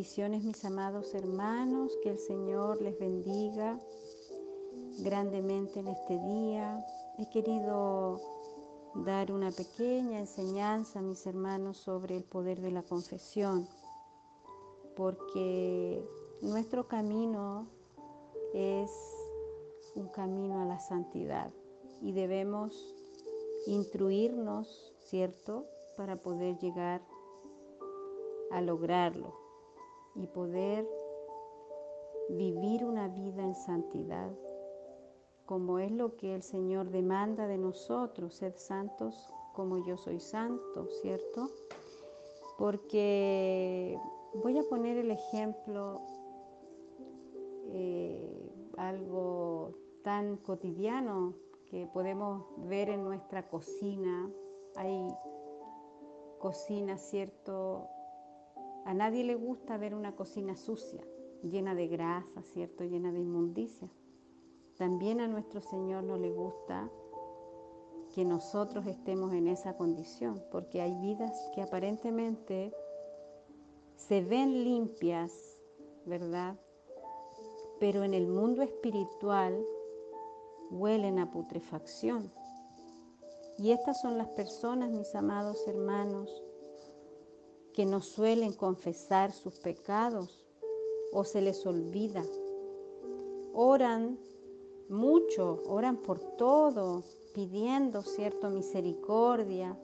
Bendiciones mis amados hermanos, que el Señor les bendiga grandemente en este día. He querido dar una pequeña enseñanza a mis hermanos sobre el poder de la confesión, porque nuestro camino es un camino a la santidad y debemos instruirnos, ¿cierto?, para poder llegar a lograrlo y poder vivir una vida en santidad, como es lo que el Señor demanda de nosotros, sed santos como yo soy santo, ¿cierto? Porque voy a poner el ejemplo, eh, algo tan cotidiano que podemos ver en nuestra cocina. Hay cocina, ¿cierto? A nadie le gusta ver una cocina sucia, llena de grasa, ¿cierto? Llena de inmundicia. También a nuestro Señor no le gusta que nosotros estemos en esa condición, porque hay vidas que aparentemente se ven limpias, ¿verdad? Pero en el mundo espiritual huelen a putrefacción. Y estas son las personas, mis amados hermanos, que no suelen confesar sus pecados o se les olvida. Oran mucho, oran por todo, pidiendo, ¿cierto?, misericordia,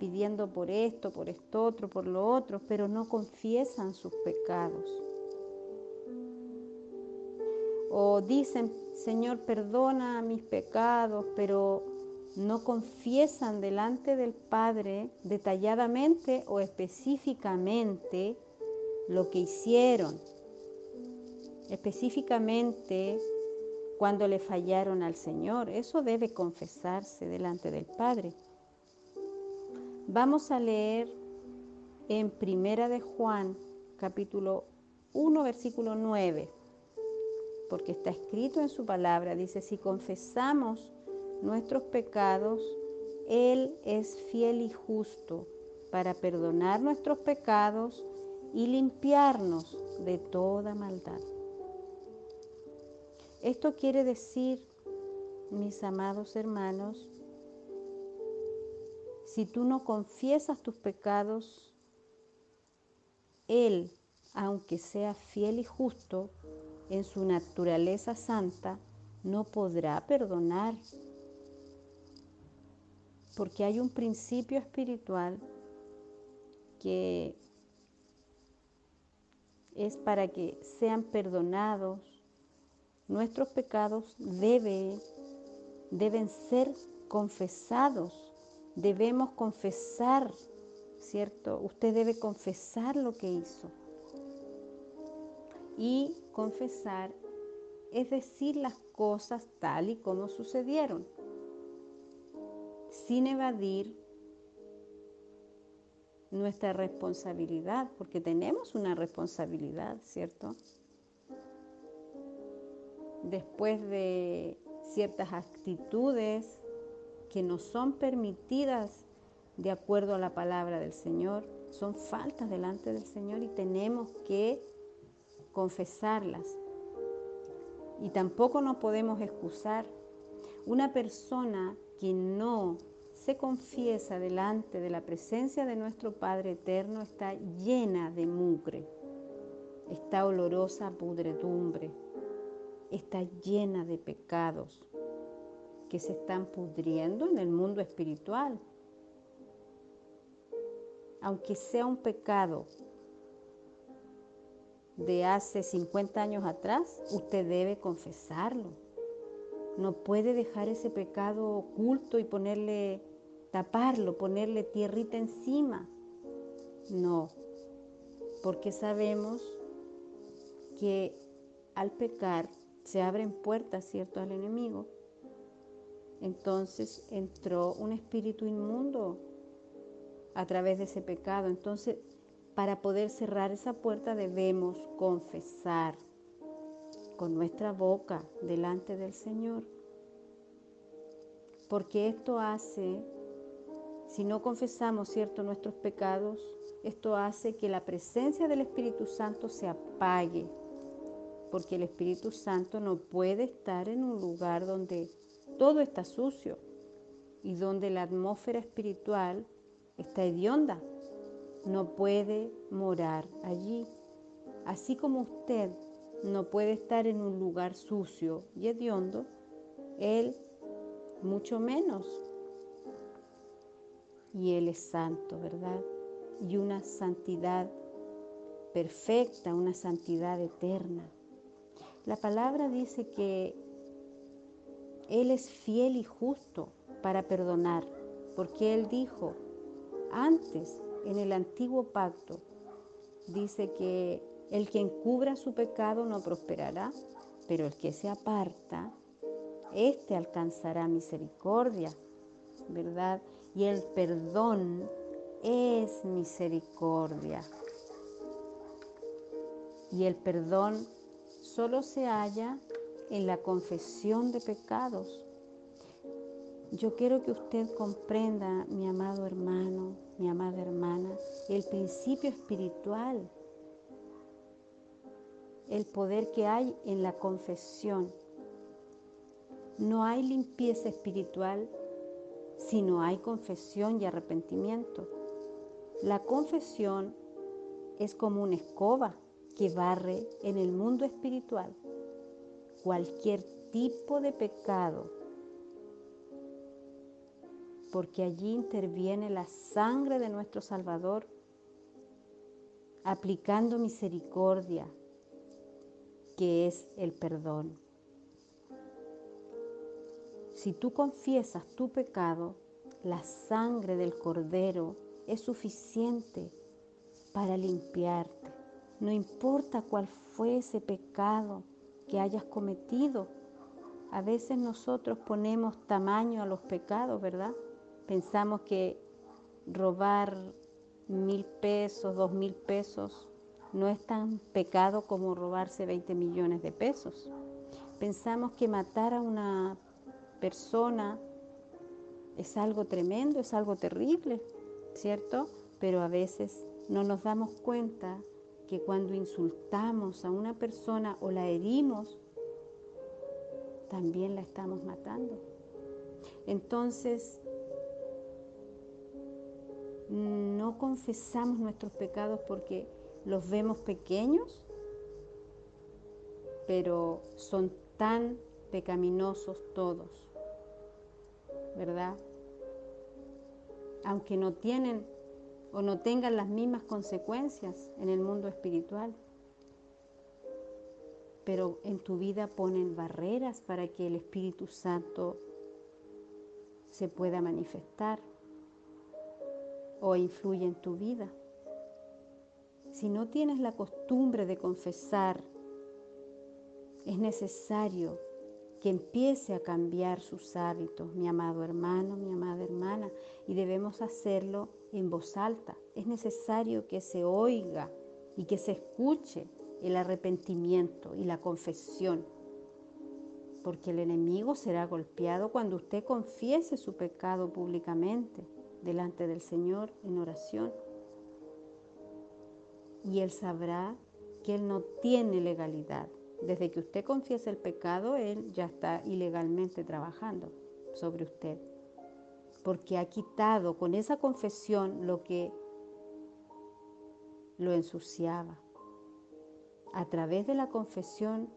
pidiendo por esto, por esto otro, por lo otro, pero no confiesan sus pecados. O dicen, Señor, perdona mis pecados, pero no confiesan delante del Padre detalladamente o específicamente lo que hicieron, específicamente cuando le fallaron al Señor. Eso debe confesarse delante del Padre. Vamos a leer en Primera de Juan, capítulo 1, versículo 9, porque está escrito en su palabra, dice, si confesamos nuestros pecados, Él es fiel y justo para perdonar nuestros pecados y limpiarnos de toda maldad. Esto quiere decir, mis amados hermanos, si tú no confiesas tus pecados, Él, aunque sea fiel y justo en su naturaleza santa, no podrá perdonar porque hay un principio espiritual que es para que sean perdonados nuestros pecados debe, deben ser confesados. Debemos confesar, ¿cierto? Usted debe confesar lo que hizo. Y confesar es decir las cosas tal y como sucedieron sin evadir nuestra responsabilidad, porque tenemos una responsabilidad, ¿cierto? Después de ciertas actitudes que no son permitidas de acuerdo a la palabra del Señor, son faltas delante del Señor y tenemos que confesarlas. Y tampoco nos podemos excusar. Una persona que no se confiesa delante de la presencia de nuestro Padre Eterno está llena de mugre, está olorosa pudredumbre, está llena de pecados que se están pudriendo en el mundo espiritual. Aunque sea un pecado de hace 50 años atrás, usted debe confesarlo no puede dejar ese pecado oculto y ponerle, taparlo, ponerle tierrita encima. No, porque sabemos que al pecar se abren puertas, ¿cierto?, al enemigo. Entonces entró un espíritu inmundo a través de ese pecado. Entonces, para poder cerrar esa puerta debemos confesar con nuestra boca delante del Señor. Porque esto hace, Si no confesamos, ¿cierto?, nuestros pecados, esto hace que la presencia del Espíritu Santo se apague, porque el Espíritu Santo no puede estar en un lugar donde todo está sucio y donde la atmósfera espiritual está hedionda. No puede morar allí. Así como usted no puede estar en un lugar sucio y hediondo, Él mucho menos. Y Él es santo, ¿verdad? Y una santidad perfecta, una santidad eterna. La palabra dice que Él es fiel y justo para perdonar, porque Él dijo antes en el antiguo pacto, dice que el que encubra su pecado no prosperará, pero el que se aparta, éste alcanzará misericordia, ¿verdad? Y el perdón es misericordia. Y el perdón solo se halla en la confesión de pecados. Yo quiero que usted comprenda, mi amado hermano, mi amada hermana, el principio espiritual el poder que hay en la confesión. No hay limpieza espiritual si no hay confesión y arrepentimiento. La confesión es como una escoba que barre en el mundo espiritual cualquier tipo de pecado, porque allí interviene la sangre de nuestro Salvador, aplicando misericordia, que es el perdón. Si tú confiesas tu pecado, la sangre del cordero es suficiente para limpiarte. No importa cuál fue ese pecado que hayas cometido. A veces nosotros ponemos tamaño a los pecados, ¿verdad? Pensamos que robar mil pesos, dos mil pesos, no es tan pecado como robarse 20 millones de pesos. Pensamos que matar a una persona es algo tremendo, es algo terrible, ¿cierto? Pero a veces no nos damos cuenta que cuando insultamos a una persona o la herimos, también la estamos matando. Entonces, no confesamos nuestros pecados porque los vemos pequeños, pero son tan pecaminosos todos, ¿verdad? Aunque no tienen o no tengan las mismas consecuencias en el mundo espiritual. Pero en tu vida ponen barreras para que el Espíritu Santo se pueda manifestar o influye en tu vida si no tienes la costumbre de confesar, es necesario que empiece a cambiar sus hábitos, mi amado hermano, mi amada hermana, y debemos hacerlo en voz alta. Es necesario que se oiga y que se escuche el arrepentimiento y la confesión, porque el enemigo será golpeado cuando usted confiese su pecado públicamente delante del Señor en oración y Él sabrá que Él no tiene legalidad. Desde que usted confiesa el pecado, Él ya está ilegalmente trabajando sobre usted. Porque ha quitado con esa confesión lo que lo ensuciaba. A través de la confesión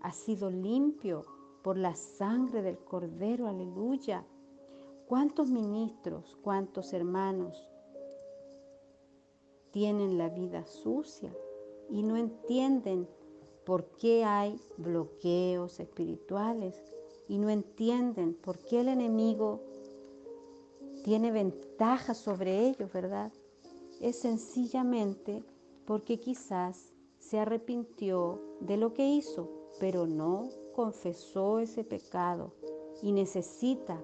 ha sido limpio por la sangre del Cordero, aleluya. ¿Cuántos ministros, cuántos hermanos tienen la vida sucia y no entienden por qué hay bloqueos espirituales y no entienden por qué el enemigo tiene ventaja sobre ellos, ¿verdad? Es sencillamente porque quizás se arrepintió de lo que hizo, pero no confesó ese pecado y necesita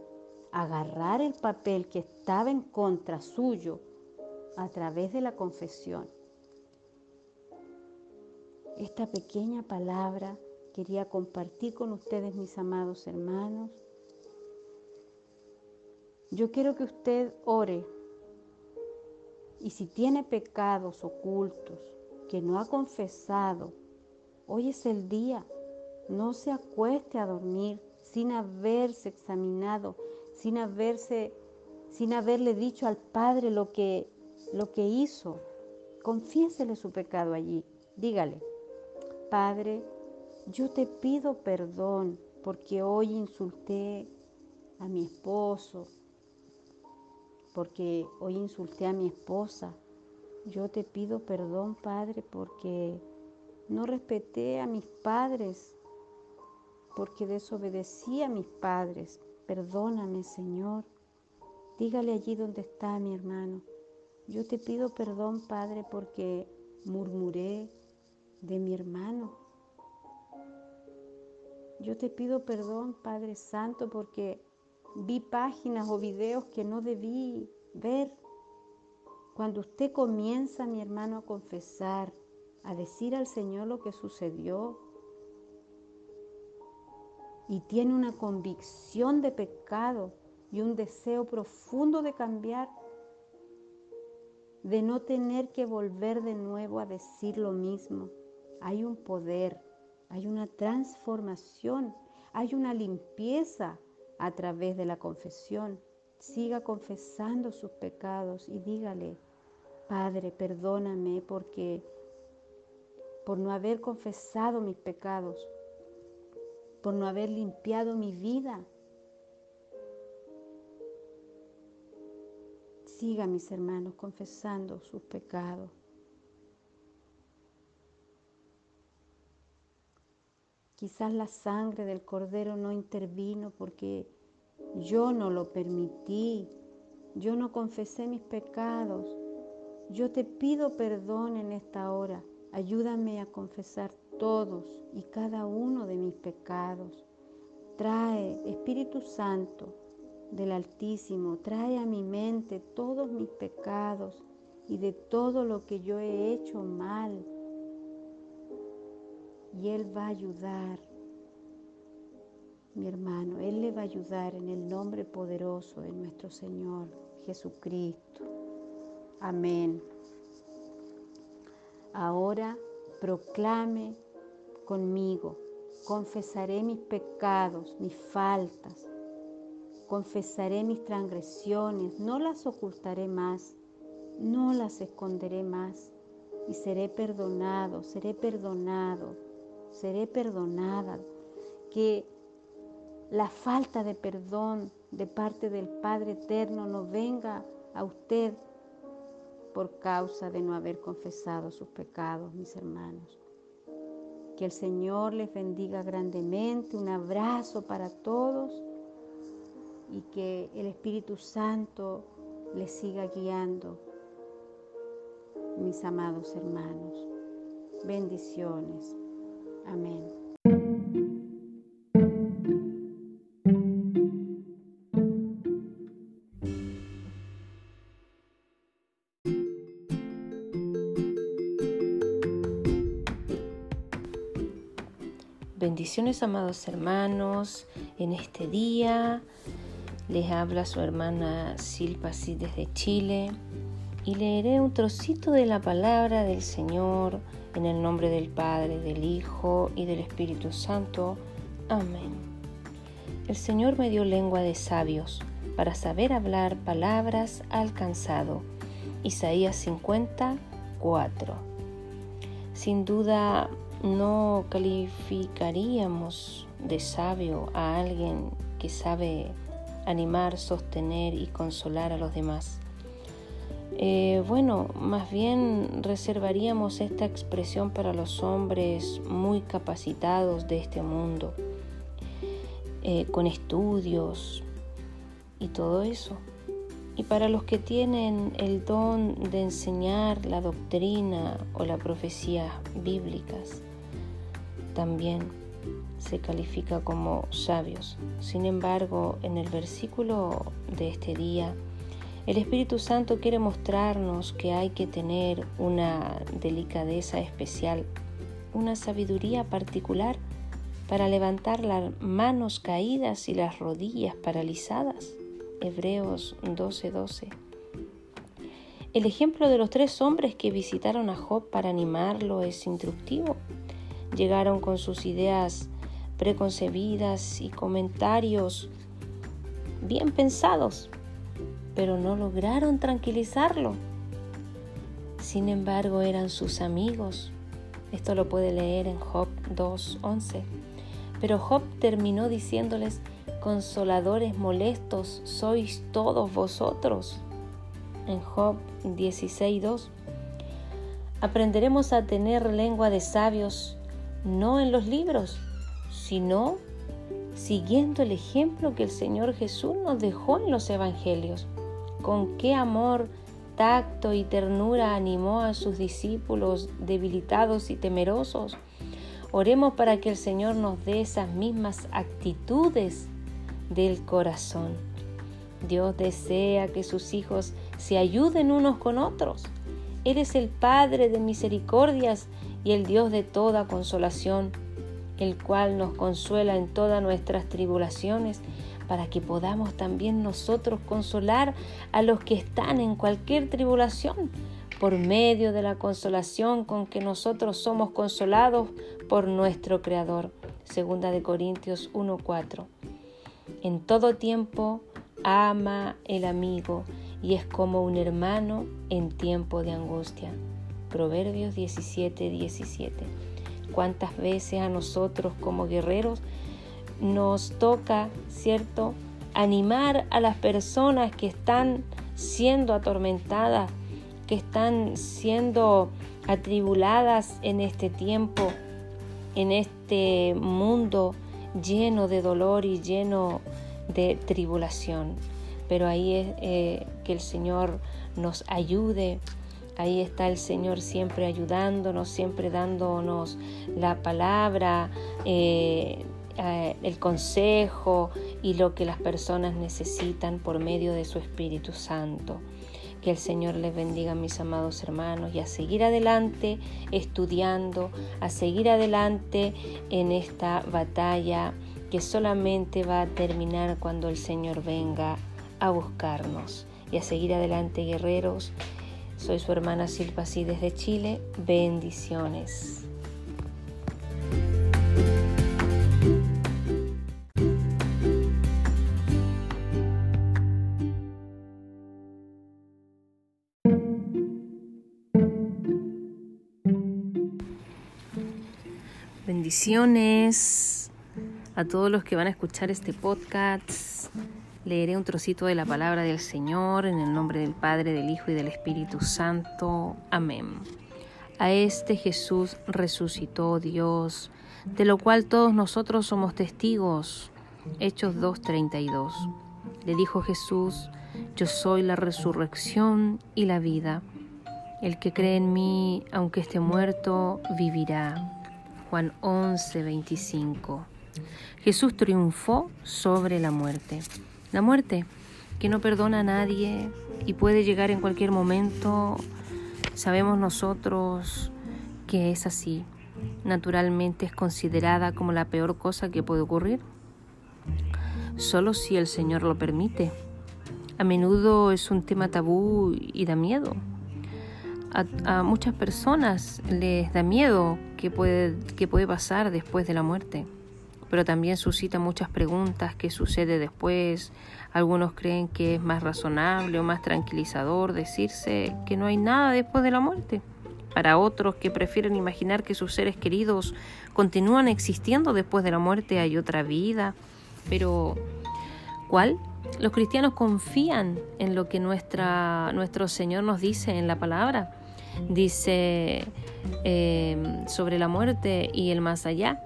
agarrar el papel que estaba en contra suyo a través de la confesión. Esta pequeña palabra quería compartir con ustedes, mis amados hermanos. Yo quiero que usted ore Y si tiene pecados ocultos que no ha confesado, hoy es el día. No se acueste a dormir sin haberse examinado, sin haberle dicho al Padre lo que lo que hizo. Confiésele su pecado allí. Dígale, Padre, yo te pido perdón porque hoy insulté a mi esposo, porque hoy insulté a mi esposa. Yo te pido perdón, Padre, porque no respeté a mis padres, porque desobedecí a mis padres. Perdóname, Señor. Dígale allí donde está mi hermano. Yo te pido perdón, Padre, porque murmuré de mi hermano. Yo te pido perdón, Padre Santo, porque vi páginas o videos que no debí ver. Cuando usted comienza, mi hermano, a confesar, a decir al Señor lo que sucedió, y tiene una convicción de pecado y un deseo profundo de cambiar, de no tener que volver de nuevo a decir lo mismo. Hay un poder, hay una transformación, hay una limpieza a través de la confesión. Siga confesando sus pecados y dígale, Padre, perdóname porque por no haber confesado mis pecados, por no haber limpiado mi vida Siga, mis hermanos, confesando sus pecados. Quizás la sangre del cordero no intervino porque yo no lo permití. Yo no confesé mis pecados. Yo te pido perdón en esta hora. Ayúdame a confesar todos y cada uno de mis pecados. Trae, Espíritu Santo, del Altísimo, trae a mi mente todos mis pecados y de todo lo que yo he hecho mal. Y Él va a ayudar, mi hermano, Él le va a ayudar en el nombre poderoso de nuestro Señor Jesucristo. Amén. Ahora proclame conmigo, confesaré mis pecados, mis faltas confesaré mis transgresiones, no las ocultaré más, no las esconderé más, y seré perdonado, seré perdonado, seré perdonada. Que la falta de perdón de parte del Padre Eterno no venga a usted por causa de no haber confesado sus pecados, mis hermanos. Que el Señor les bendiga grandemente. Un abrazo para todos y que el Espíritu Santo les siga guiando, mis amados hermanos. Bendiciones. Amén. Bendiciones, amados hermanos, en este día. Les habla su hermana Silpa desde Chile y leeré un trocito de la palabra del Señor en el nombre del Padre, del Hijo y del Espíritu Santo. Amén. El Señor me dio lengua de sabios para saber hablar palabras alcanzado. Isaías 54. Sin duda no calificaríamos de sabio a alguien que sabe animar, sostener y consolar a los demás. Eh, bueno, más bien reservaríamos esta expresión para los hombres muy capacitados de este mundo, eh, con estudios y todo eso. Y para los que tienen el don de enseñar la doctrina o la profecía bíblicas, también se califica como sabios. Sin embargo, en el versículo de este día, el Espíritu Santo quiere mostrarnos que hay que tener una delicadeza especial, una sabiduría particular para levantar las manos caídas y las rodillas paralizadas. Hebreos 12:12. El ejemplo de los tres hombres que visitaron a Job para animarlo es instructivo. Llegaron con sus ideas preconcebidas y comentarios bien pensados, pero no lograron tranquilizarlo. Sin embargo, eran sus amigos. Esto lo puede leer en Job 2.11. Pero Job terminó diciéndoles, consoladores molestos sois todos vosotros. En Job 16.2. Aprenderemos a tener lengua de sabios, no en los libros, sino siguiendo el ejemplo que el Señor Jesús nos dejó en los Evangelios. Con qué amor, tacto y ternura animó a sus discípulos debilitados y temerosos. Oremos para que el Señor nos dé esas mismas actitudes del corazón. Dios desea que sus hijos se ayuden unos con otros. Eres el Padre de misericordias y el Dios de toda consolación el cual nos consuela en todas nuestras tribulaciones, para que podamos también nosotros consolar a los que están en cualquier tribulación, por medio de la consolación con que nosotros somos consolados por nuestro Creador. Segunda de Corintios 1:4. En todo tiempo ama el amigo y es como un hermano en tiempo de angustia. Proverbios 17:17. 17 cuántas veces a nosotros como guerreros nos toca, ¿cierto?, animar a las personas que están siendo atormentadas, que están siendo atribuladas en este tiempo, en este mundo lleno de dolor y lleno de tribulación. Pero ahí es eh, que el Señor nos ayude Ahí está el Señor siempre ayudándonos, siempre dándonos la palabra, eh, eh, el consejo y lo que las personas necesitan por medio de su Espíritu Santo. Que el Señor les bendiga, mis amados hermanos, y a seguir adelante estudiando, a seguir adelante en esta batalla que solamente va a terminar cuando el Señor venga a buscarnos. Y a seguir adelante, guerreros, soy su hermana Silva desde Chile. Bendiciones. Bendiciones a todos los que van a escuchar este podcast. Leeré un trocito de la palabra del Señor en el nombre del Padre, del Hijo y del Espíritu Santo. Amén. A este Jesús resucitó Dios, de lo cual todos nosotros somos testigos. Hechos 2.32. Le dijo Jesús, yo soy la resurrección y la vida. El que cree en mí, aunque esté muerto, vivirá. Juan 11.25. Jesús triunfó sobre la muerte. La muerte, que no perdona a nadie y puede llegar en cualquier momento, sabemos nosotros que es así. Naturalmente es considerada como la peor cosa que puede ocurrir, solo si el Señor lo permite. A menudo es un tema tabú y da miedo. A, muchas personas les da miedo que puede, que puede pasar después de la muerte pero también suscita muchas preguntas, ¿qué sucede después? Algunos creen que es más razonable o más tranquilizador decirse que no hay nada después de la muerte. Para otros que prefieren imaginar que sus seres queridos continúan existiendo después de la muerte, hay otra vida. Pero, ¿cuál? Los cristianos confían en lo que nuestra, nuestro Señor nos dice en la palabra. Dice eh, sobre la muerte y el más allá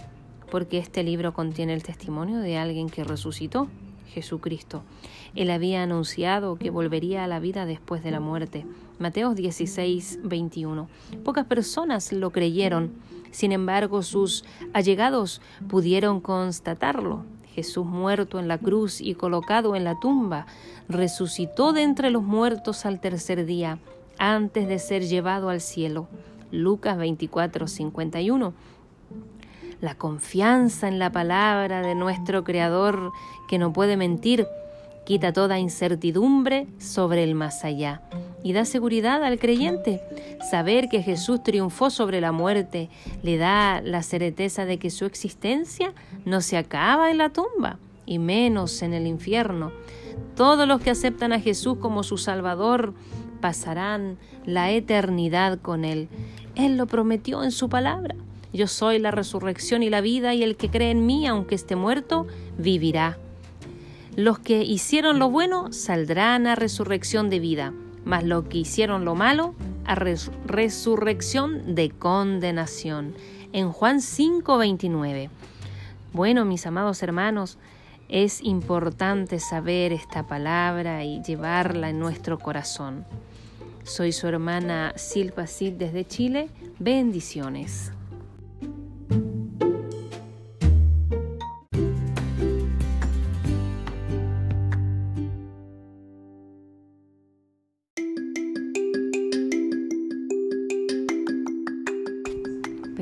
porque este libro contiene el testimonio de alguien que resucitó, Jesucristo. Él había anunciado que volvería a la vida después de la muerte. Mateos 16, 21. Pocas personas lo creyeron, sin embargo sus allegados pudieron constatarlo. Jesús muerto en la cruz y colocado en la tumba, resucitó de entre los muertos al tercer día, antes de ser llevado al cielo. Lucas 24, 51 la confianza en la palabra de nuestro Creador que no puede mentir quita toda incertidumbre sobre el más allá y da seguridad al creyente. Saber que Jesús triunfó sobre la muerte le da la certeza de que su existencia no se acaba en la tumba y menos en el infierno. Todos los que aceptan a Jesús como su Salvador pasarán la eternidad con Él. Él lo prometió en su palabra. Yo soy la resurrección y la vida, y el que cree en mí, aunque esté muerto, vivirá. Los que hicieron lo bueno saldrán a resurrección de vida mas lo que hicieron lo malo, a resurrección de condenación. En Juan 5:29. Bueno, mis amados hermanos, es importante saber esta palabra y llevarla en nuestro corazón. Soy su hermana Silva Cid desde Chile. Bendiciones.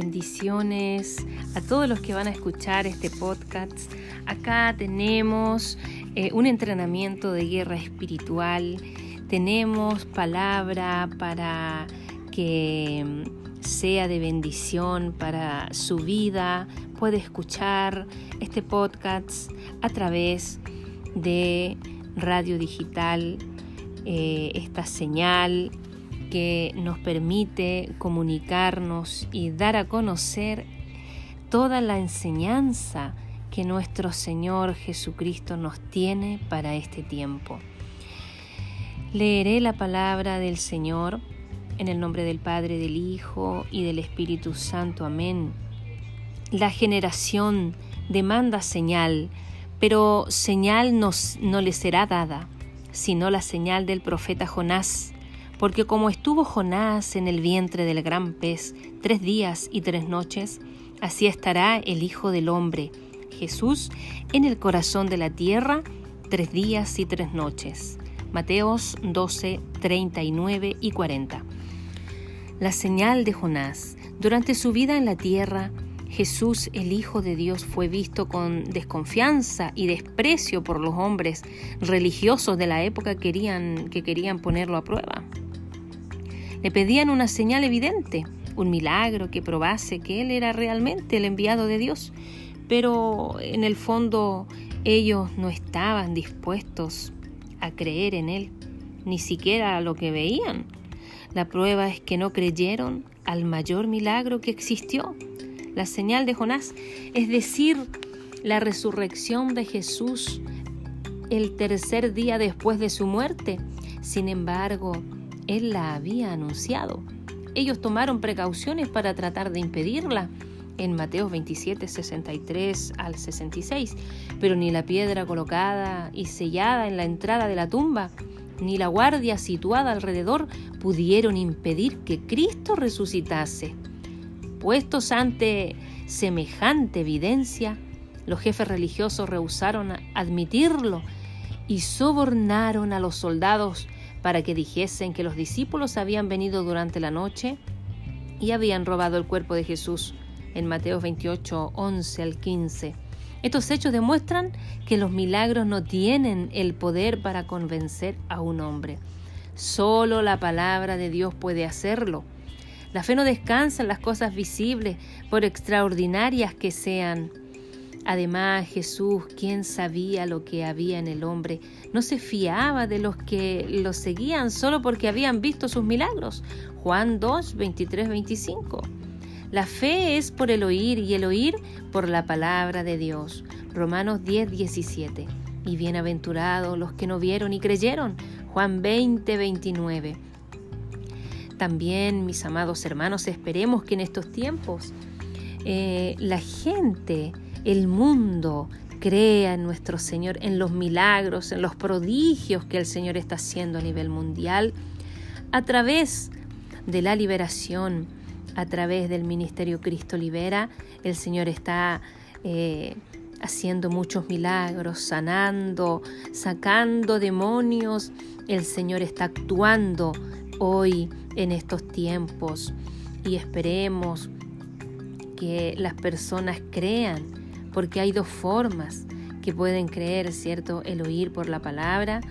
bendiciones a todos los que van a escuchar este podcast. Acá tenemos eh, un entrenamiento de guerra espiritual, tenemos palabra para que mm, sea de bendición para su vida. Puede escuchar este podcast a través de radio digital, eh, esta señal que nos permite comunicarnos y dar a conocer toda la enseñanza que nuestro Señor Jesucristo nos tiene para este tiempo. Leeré la palabra del Señor en el nombre del Padre, del Hijo y del Espíritu Santo. Amén. La generación demanda señal, pero señal no, no le será dada, sino la señal del profeta Jonás porque como estuvo Jonás en el vientre del gran pez tres días y tres noches, así estará el Hijo del Hombre, Jesús, en el corazón de la tierra tres días y tres noches. Mateos 12, 39 y 40. La señal de Jonás. Durante su vida en la tierra, Jesús, el Hijo de Dios, fue visto con desconfianza y desprecio por los hombres religiosos de la época querían, que querían ponerlo a prueba. Le pedían una señal evidente, un milagro que probase que Él era realmente el enviado de Dios, pero en el fondo ellos no estaban dispuestos a creer en Él, ni siquiera a lo que veían. La prueba es que no creyeron al mayor milagro que existió, la señal de Jonás, es decir, la resurrección de Jesús el tercer día después de su muerte. Sin embargo, él la había anunciado. Ellos tomaron precauciones para tratar de impedirla en Mateo 27, 63 al 66, pero ni la piedra colocada y sellada en la entrada de la tumba, ni la guardia situada alrededor pudieron impedir que Cristo resucitase. Puestos ante semejante evidencia, los jefes religiosos rehusaron admitirlo y sobornaron a los soldados para que dijesen que los discípulos habían venido durante la noche y habían robado el cuerpo de Jesús en Mateo 28, 11 al 15. Estos hechos demuestran que los milagros no tienen el poder para convencer a un hombre. Solo la palabra de Dios puede hacerlo. La fe no descansa en las cosas visibles, por extraordinarias que sean. Además, Jesús, quien sabía lo que había en el hombre, no se fiaba de los que lo seguían solo porque habían visto sus milagros. Juan 2, 23, 25. La fe es por el oír y el oír por la palabra de Dios. Romanos 10, 17. Y bienaventurados los que no vieron y creyeron. Juan 20, 29. También, mis amados hermanos, esperemos que en estos tiempos eh, la gente el mundo crea en nuestro Señor, en los milagros, en los prodigios que el Señor está haciendo a nivel mundial, a través de la liberación, a través del ministerio Cristo Libera, el Señor está eh, haciendo muchos milagros, sanando, sacando demonios, el Señor está actuando hoy en estos tiempos. Y esperemos que las personas crean porque hay dos formas que pueden creer, ¿cierto? El oír por la palabra,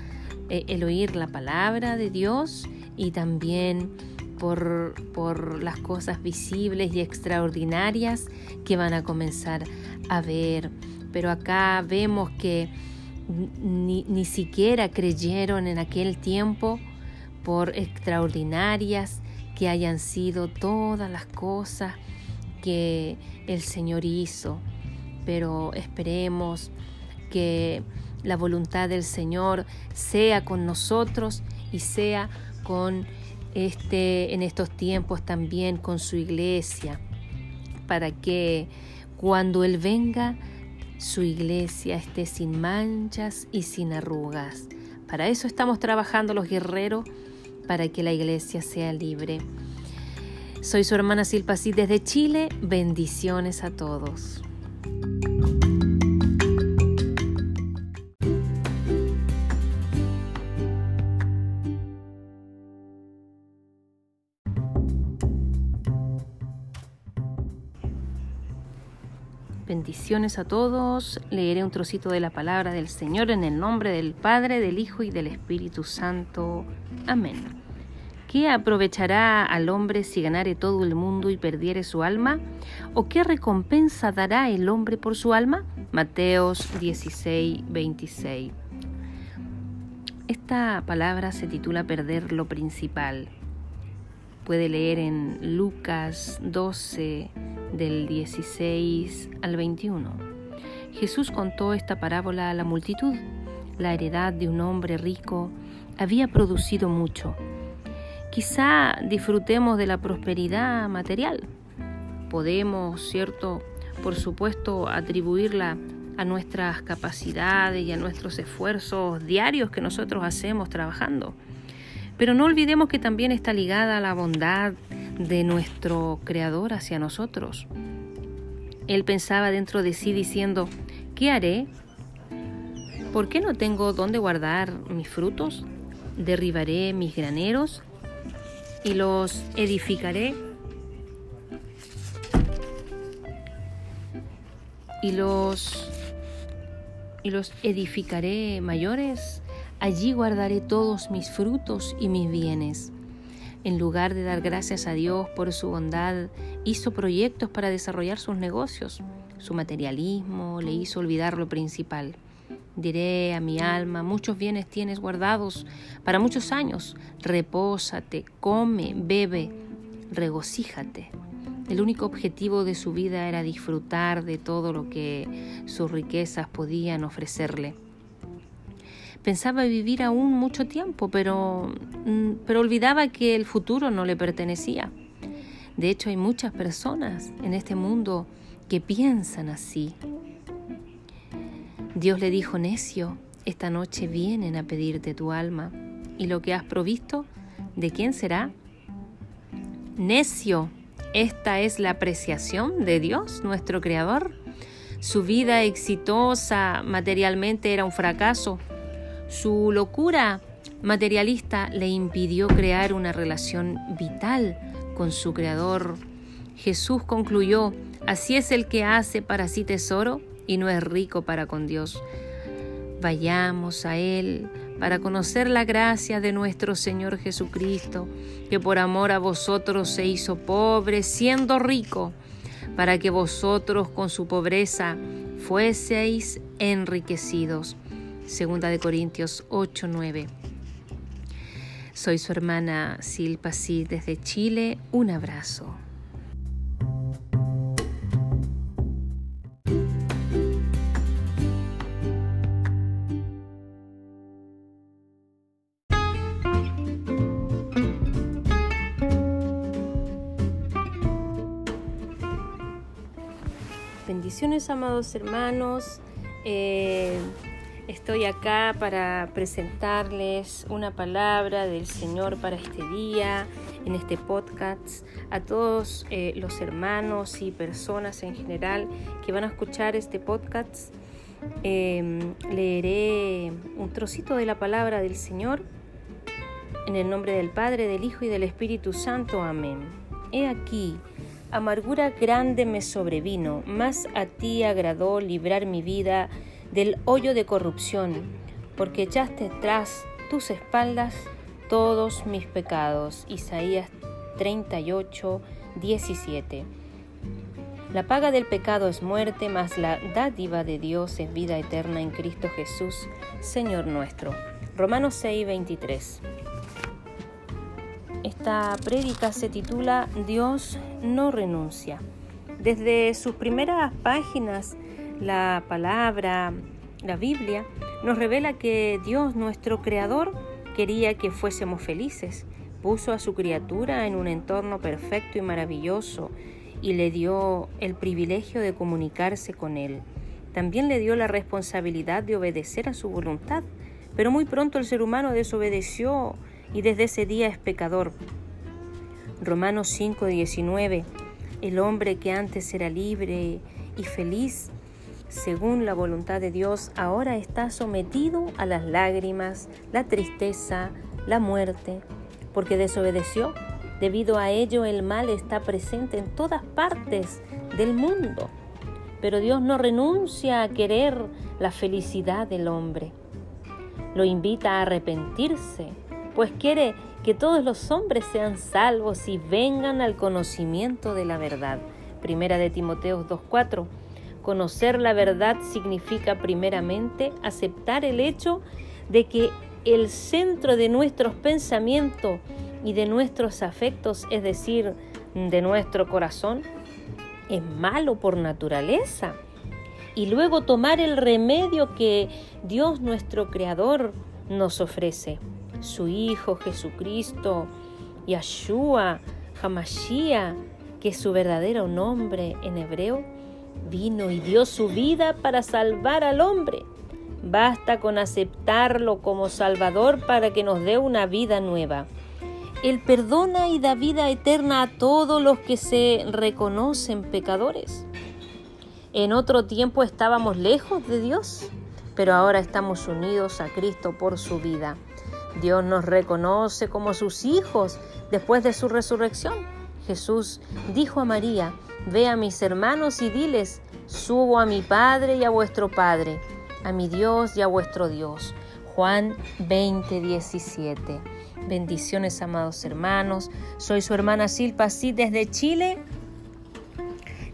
eh, el oír la palabra de Dios y también por, las cosas visibles y extraordinarias que van a comenzar a ver. Pero acá vemos que ni, ni siquiera creyeron en aquel tiempo por extraordinarias que hayan sido todas las cosas que el Señor hizo. Pero esperemos que la voluntad del Señor sea con nosotros y sea con este en estos tiempos también con su iglesia para que cuando él venga su iglesia esté sin manchas y sin arrugas. Para eso estamos trabajando los guerreros para que la iglesia sea libre. Soy su hermana Silpa desde Chile. Bendiciones a todos. Bendiciones a todos. Leeré un trocito de la palabra del Señor en el nombre del Padre, del Hijo y del Espíritu Santo. Amén. ¿Qué aprovechará al hombre si ganare todo el mundo y perdiere su alma? ¿O qué recompensa dará el hombre por su alma? Mateos 16, 26. Esta palabra se titula Perder lo principal. Puede leer en Lucas 12, del 16 al 21. Jesús contó esta parábola a la multitud. La heredad de un hombre rico había producido mucho. Quizá disfrutemos de la prosperidad material. Podemos, cierto, por supuesto, atribuirla a nuestras capacidades y a nuestros esfuerzos diarios que nosotros hacemos trabajando. Pero no olvidemos que también está ligada a la bondad de nuestro Creador hacia nosotros. Él pensaba dentro de sí diciendo, ¿qué haré? ¿Por qué no tengo dónde guardar mis frutos? Derribaré mis graneros y los edificaré. Y los y los edificaré mayores. Allí guardaré todos mis frutos y mis bienes. En lugar de dar gracias a Dios por su bondad, hizo proyectos para desarrollar sus negocios. Su materialismo le hizo olvidar lo principal. Diré a mi alma, muchos bienes tienes guardados para muchos años. Repósate, come, bebe, regocíjate. El único objetivo de su vida era disfrutar de todo lo que sus riquezas podían ofrecerle. Pensaba vivir aún mucho tiempo, pero, mm, pero olvidaba que el futuro no le pertenecía. De hecho, hay muchas personas en este mundo que piensan así. Dios le dijo, necio, esta noche vienen a pedirte tu alma. ¿Y lo que has provisto? ¿De quién será? Necio, esta es la apreciación de Dios, nuestro Creador. Su vida exitosa materialmente era un fracaso. Su locura materialista le impidió crear una relación vital con su Creador. Jesús concluyó, así es el que hace para sí tesoro y no es rico para con Dios. Vayamos a Él para conocer la gracia de nuestro Señor Jesucristo, que por amor a vosotros se hizo pobre, siendo rico, para que vosotros con su pobreza fueseis enriquecidos. Segunda de Corintios 8, 9. Soy su hermana Silpa desde Chile. Un abrazo. Bendiciones, amados hermanos. Eh, Estoy acá para presentarles una palabra del Señor para este día, en este podcast, a todos eh, los hermanos y personas en general que van a escuchar este podcast. Em, leeré un trocito de la palabra del Señor en el nombre del Padre, del Hijo y del Espíritu Santo. Amén. He aquí, amargura grande me sobrevino, más a ti agradó librar mi vida del hoyo de corrupción, porque echaste tras tus espaldas todos mis pecados. Isaías 38, 17. La paga del pecado es muerte, mas la dádiva de Dios es vida eterna en Cristo Jesús, Señor nuestro. Romanos 6, 23. Esta prédica se titula Dios no renuncia. Desde sus primeras páginas, la palabra, la Biblia, nos revela que Dios, nuestro Creador, quería que fuésemos felices. Puso a su criatura en un entorno perfecto y maravilloso y le dio el privilegio de comunicarse con Él. También le dio la responsabilidad de obedecer a su voluntad, pero muy pronto el ser humano desobedeció y desde ese día es pecador. Romanos 5:19 El hombre que antes era libre y feliz, según la voluntad de Dios, ahora está sometido a las lágrimas, la tristeza, la muerte, porque desobedeció Debido a ello el mal está presente en todas partes del mundo. Pero Dios no renuncia a querer la felicidad del hombre. Lo invita a arrepentirse, pues quiere que todos los hombres sean salvos y vengan al conocimiento de la verdad. Primera de Timoteo 2.4. Conocer la verdad significa primeramente aceptar el hecho de que el centro de nuestros pensamientos y de nuestros afectos, es decir, de nuestro corazón, es malo por naturaleza. Y luego tomar el remedio que Dios nuestro Creador nos ofrece. Su Hijo Jesucristo, Yahshua, Hamashia, que es su verdadero nombre en hebreo, vino y dio su vida para salvar al hombre. Basta con aceptarlo como Salvador para que nos dé una vida nueva. Él perdona y da vida eterna a todos los que se reconocen pecadores. En otro tiempo estábamos lejos de Dios, pero ahora estamos unidos a Cristo por su vida. Dios nos reconoce como sus hijos después de su resurrección. Jesús dijo a María, ve a mis hermanos y diles, subo a mi Padre y a vuestro Padre, a mi Dios y a vuestro Dios. Juan 20, 17. Bendiciones, amados hermanos. Soy su hermana Silpa sí desde Chile,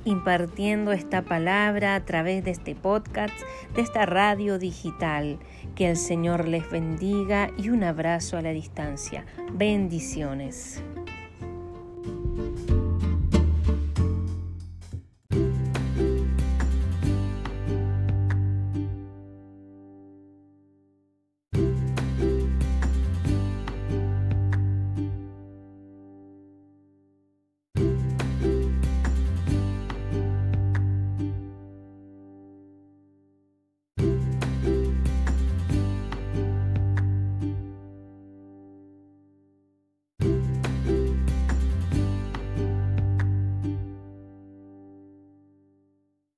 impartiendo esta palabra a través de este podcast, de esta radio digital. Que el Señor les bendiga y un abrazo a la distancia. Bendiciones.